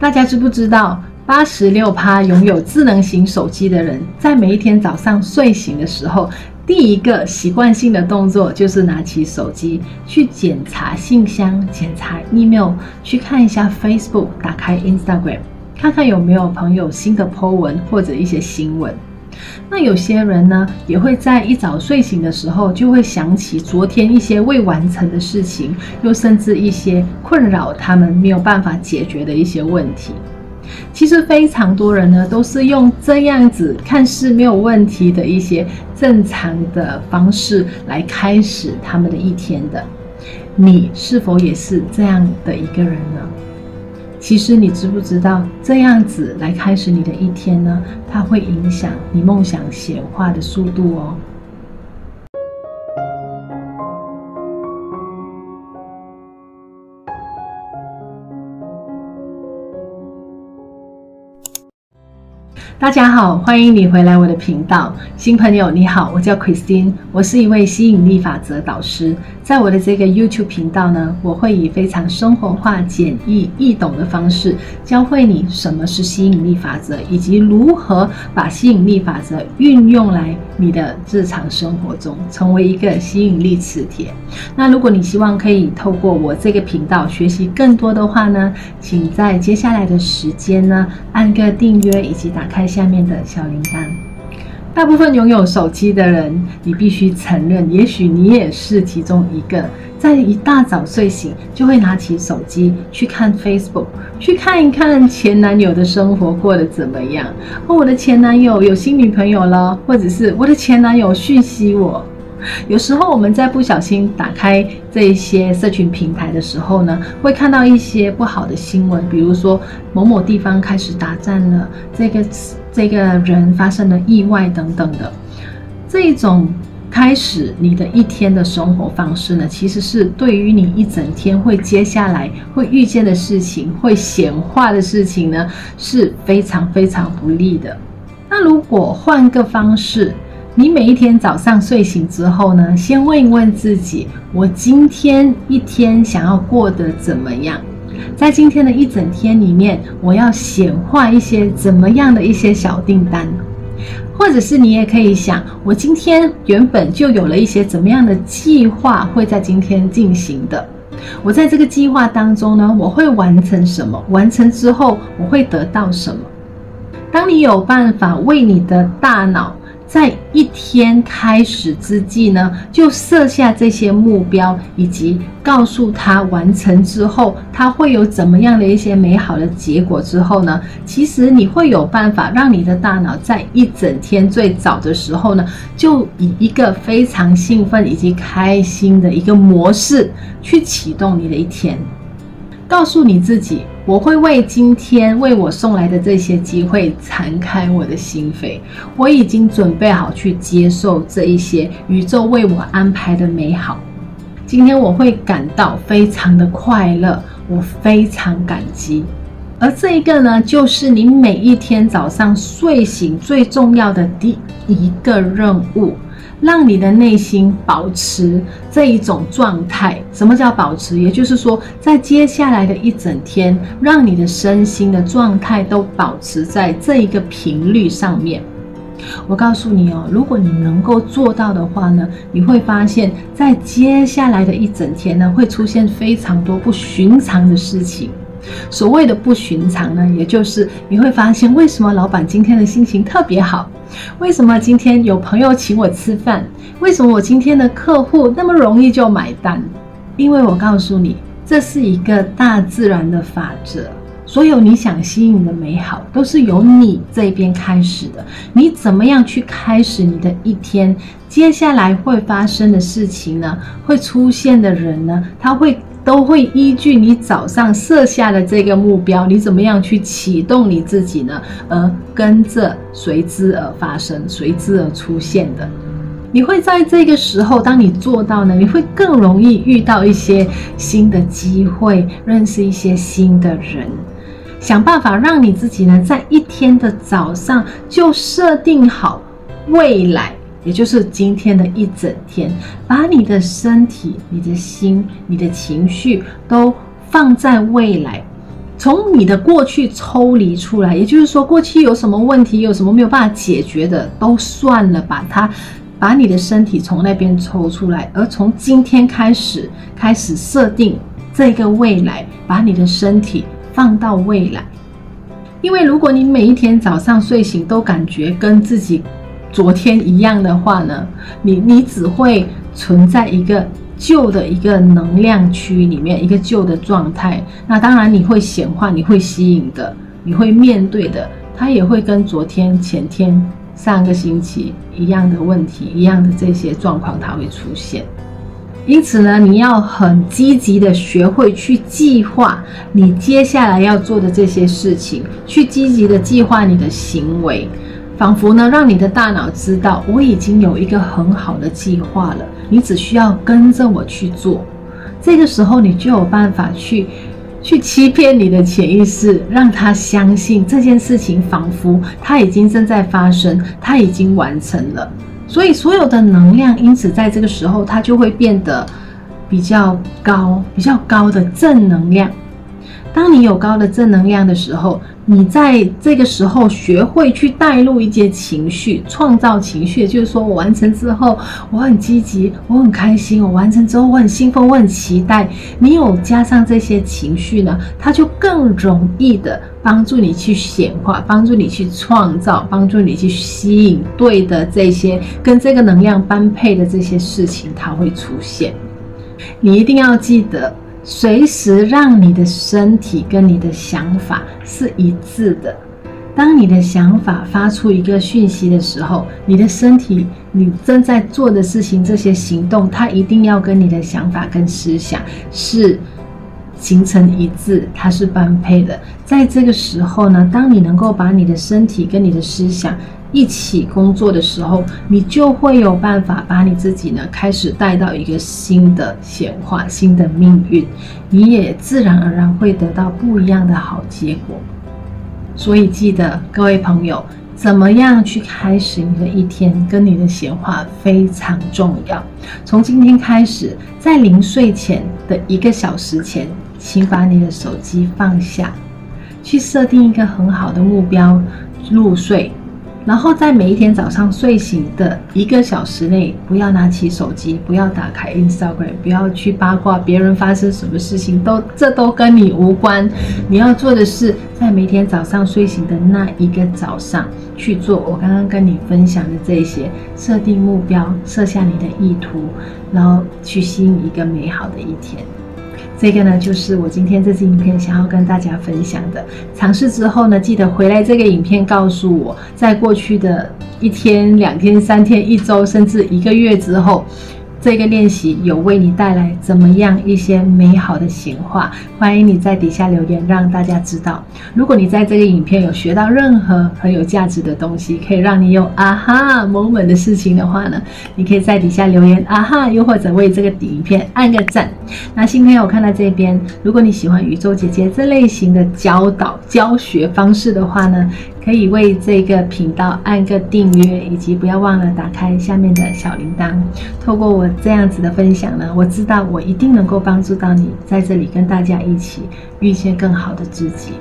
大家知不知道，八十六趴拥有智能型手机的人，在每一天早上睡醒的时候，第一个习惯性的动作就是拿起手机去检查信箱、检查 email，去看一下 Facebook，打开 Instagram，看看有没有朋友新的 po 文或者一些新闻。那有些人呢，也会在一早睡醒的时候，就会想起昨天一些未完成的事情，又甚至一些困扰他们没有办法解决的一些问题。其实非常多人呢，都是用这样子看似没有问题的一些正常的方式来开始他们的一天的。你是否也是这样的一个人呢？其实你知不知道，这样子来开始你的一天呢，它会影响你梦想显化的速度哦。大家好，欢迎你回来我的频道。新朋友你好，我叫 Christine，我是一位吸引力法则导师。在我的这个 YouTube 频道呢，我会以非常生活化、简易、易懂的方式，教会你什么是吸引力法则，以及如何把吸引力法则运用来你的日常生活中，成为一个吸引力磁铁。那如果你希望可以透过我这个频道学习更多的话呢，请在接下来的时间呢，按个订阅以及打开下面的小铃铛。大部分拥有手机的人，你必须承认，也许你也是其中一个，在一大早睡醒就会拿起手机去看 Facebook，去看一看前男友的生活过得怎么样。哦，我的前男友有新女朋友了，或者是我的前男友讯息我。有时候我们在不小心打开这些社群平台的时候呢，会看到一些不好的新闻，比如说某某地方开始打战了，这个这个人发生了意外等等的。这种开始你的一天的生活方式呢，其实是对于你一整天会接下来会遇见的事情，会显化的事情呢，是非常非常不利的。那如果换个方式，你每一天早上睡醒之后呢，先问一问自己：我今天一天想要过得怎么样？在今天的一整天里面，我要显化一些怎么样的一些小订单？或者是你也可以想：我今天原本就有了一些怎么样的计划会在今天进行的？我在这个计划当中呢，我会完成什么？完成之后我会得到什么？当你有办法为你的大脑。在一天开始之际呢，就设下这些目标，以及告诉他完成之后，他会有怎么样的一些美好的结果之后呢，其实你会有办法让你的大脑在一整天最早的时候呢，就以一个非常兴奋以及开心的一个模式去启动你的一天。告诉你自己，我会为今天为我送来的这些机会敞开我的心扉。我已经准备好去接受这一些宇宙为我安排的美好。今天我会感到非常的快乐，我非常感激。而这一个呢，就是你每一天早上睡醒最重要的第一个任务。让你的内心保持这一种状态。什么叫保持？也就是说，在接下来的一整天，让你的身心的状态都保持在这一个频率上面。我告诉你哦，如果你能够做到的话呢，你会发现在接下来的一整天呢，会出现非常多不寻常的事情。所谓的不寻常呢，也就是你会发现，为什么老板今天的心情特别好？为什么今天有朋友请我吃饭？为什么我今天的客户那么容易就买单？因为我告诉你，这是一个大自然的法则。所有你想吸引的美好，都是由你这边开始的。你怎么样去开始你的一天？接下来会发生的事情呢？会出现的人呢？他会。都会依据你早上设下的这个目标，你怎么样去启动你自己呢？而跟着随之而发生，随之而出现的。你会在这个时候，当你做到呢，你会更容易遇到一些新的机会，认识一些新的人，想办法让你自己呢，在一天的早上就设定好未来。也就是今天的一整天，把你的身体、你的心、你的情绪都放在未来，从你的过去抽离出来，也就是说，过去有什么问题，有什么没有办法解决的，都算了，把它，把你的身体从那边抽出来，而从今天开始，开始设定这个未来，把你的身体放到未来。因为如果你每一天早上睡醒都感觉跟自己昨天一样的话呢，你你只会存在一个。旧的一个能量区里面，一个旧的状态，那当然你会显化，你会吸引的，你会面对的，它也会跟昨天、前天、上个星期一样的问题，一样的这些状况，它会出现。因此呢，你要很积极的学会去计划你接下来要做的这些事情，去积极的计划你的行为。仿佛呢，让你的大脑知道我已经有一个很好的计划了，你只需要跟着我去做。这个时候，你就有办法去去欺骗你的潜意识，让他相信这件事情仿佛它已经正在发生，它已经完成了。所以，所有的能量因此在这个时候，它就会变得比较高，比较高的正能量。当你有高的正能量的时候，你在这个时候学会去带入一些情绪，创造情绪，就是说我完成之后我很积极，我很开心；我完成之后我很兴奋，我很期待。你有加上这些情绪呢，它就更容易的帮助你去显化，帮助你去创造，帮助你去吸引对的这些跟这个能量般配的这些事情，它会出现。你一定要记得。随时让你的身体跟你的想法是一致的。当你的想法发出一个讯息的时候，你的身体，你正在做的事情，这些行动，它一定要跟你的想法跟思想是形成一致，它是般配的。在这个时候呢，当你能够把你的身体跟你的思想，一起工作的时候，你就会有办法把你自己呢开始带到一个新的显化、新的命运，你也自然而然会得到不一样的好结果。所以记得各位朋友，怎么样去开始你的一天，跟你的显化非常重要。从今天开始，在临睡前的一个小时前，请把你的手机放下，去设定一个很好的目标，入睡。然后在每一天早上睡醒的一个小时内，不要拿起手机，不要打开 Instagram，不要去八卦别人发生什么事情，都这都跟你无关。你要做的是，在每天早上睡醒的那一个早上去做我刚刚跟你分享的这些，设定目标，设下你的意图，然后去吸引一个美好的一天。这个呢，就是我今天这支影片想要跟大家分享的。尝试之后呢，记得回来这个影片告诉我，在过去的一天、两天、三天、一周，甚至一个月之后。这个练习有为你带来怎么样一些美好的显化？欢迎你在底下留言，让大家知道。如果你在这个影片有学到任何很有价值的东西，可以让你有啊哈 moment 的事情的话呢，你可以在底下留言啊哈，又或者为这个影片按个赞。那新朋友看到这边，如果你喜欢宇宙姐姐这类型的教导教学方式的话呢，可以为这个频道按个订阅，以及不要忘了打开下面的小铃铛。透过我这样子的分享呢，我知道我一定能够帮助到你，在这里跟大家一起遇见更好的自己。